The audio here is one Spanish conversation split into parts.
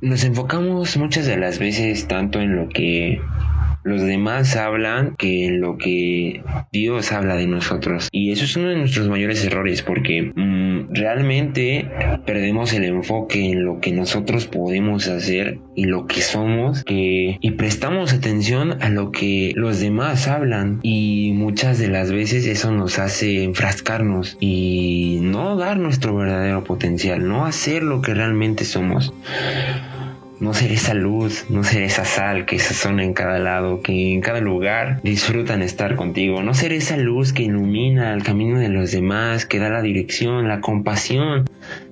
nos enfocamos muchas de las veces tanto en lo que los demás hablan que en lo que Dios habla de nosotros. Y eso es uno de nuestros mayores errores porque mm, realmente perdemos el enfoque en lo que nosotros podemos hacer y lo que somos que, y prestamos atención a lo que los demás hablan y muchas de las veces eso nos hace enfrascarnos y no dar nuestro verdadero potencial, no hacer lo que realmente somos no ser esa luz, no ser esa sal que sazona en cada lado, que en cada lugar disfrutan estar contigo, no ser esa luz que ilumina el camino de los demás, que da la dirección, la compasión,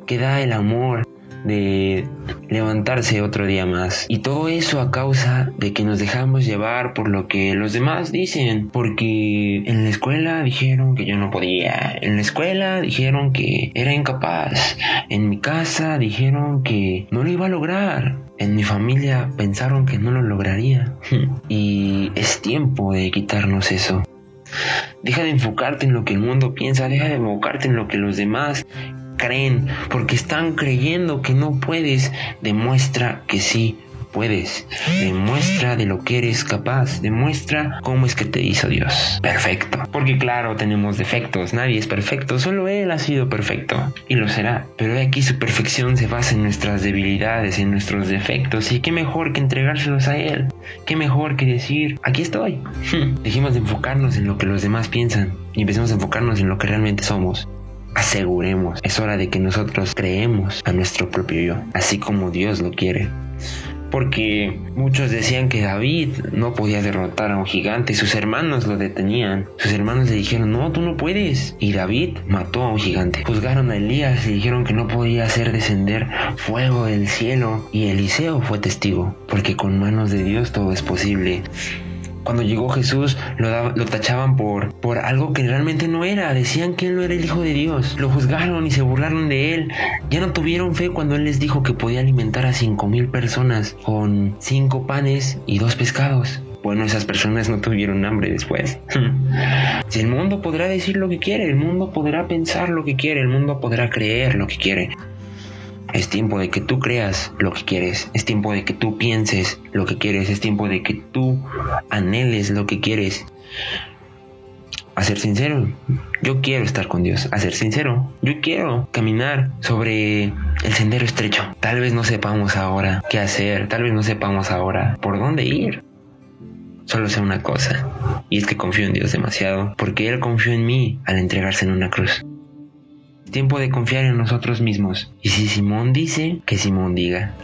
que da el amor, de levantarse otro día más. Y todo eso a causa de que nos dejamos llevar por lo que los demás dicen. Porque en la escuela dijeron que yo no podía. En la escuela dijeron que era incapaz. En mi casa dijeron que no lo iba a lograr. En mi familia pensaron que no lo lograría. y es tiempo de quitarnos eso. Deja de enfocarte en lo que el mundo piensa, deja de enfocarte en lo que los demás creen, porque están creyendo que no puedes, demuestra que sí puedes. Demuestra de lo que eres capaz. Demuestra cómo es que te hizo Dios. Perfecto. Porque claro, tenemos defectos. Nadie es perfecto. Solo Él ha sido perfecto. Y lo será. Pero aquí su perfección se basa en nuestras debilidades, en nuestros defectos. Y qué mejor que entregárselos a Él. Qué mejor que decir, aquí estoy. Dejemos de enfocarnos en lo que los demás piensan. Y empecemos a enfocarnos en lo que realmente somos aseguremos. Es hora de que nosotros creemos a nuestro propio yo, así como Dios lo quiere. Porque muchos decían que David no podía derrotar a un gigante, sus hermanos lo detenían. Sus hermanos le dijeron, no, tú no puedes. Y David mató a un gigante. Juzgaron a Elías y dijeron que no podía hacer descender fuego del cielo. Y Eliseo fue testigo, porque con manos de Dios todo es posible cuando llegó Jesús lo, lo tachaban por, por algo que realmente no era. Decían que él no era el Hijo de Dios. Lo juzgaron y se burlaron de él. Ya no tuvieron fe cuando él les dijo que podía alimentar a cinco mil personas con cinco panes y dos pescados. Bueno, esas personas no tuvieron hambre después. si el mundo podrá decir lo que quiere, el mundo podrá pensar lo que quiere, el mundo podrá creer lo que quiere. Es tiempo de que tú creas lo que quieres. Es tiempo de que tú pienses lo que quieres. Es tiempo de que tú anheles lo que quieres. A ser sincero, yo quiero estar con Dios. A ser sincero, yo quiero caminar sobre el sendero estrecho. Tal vez no sepamos ahora qué hacer. Tal vez no sepamos ahora por dónde ir. Solo sé una cosa. Y es que confío en Dios demasiado. Porque Él confió en mí al entregarse en una cruz tiempo de confiar en nosotros mismos. Y si Simón dice, que Simón diga.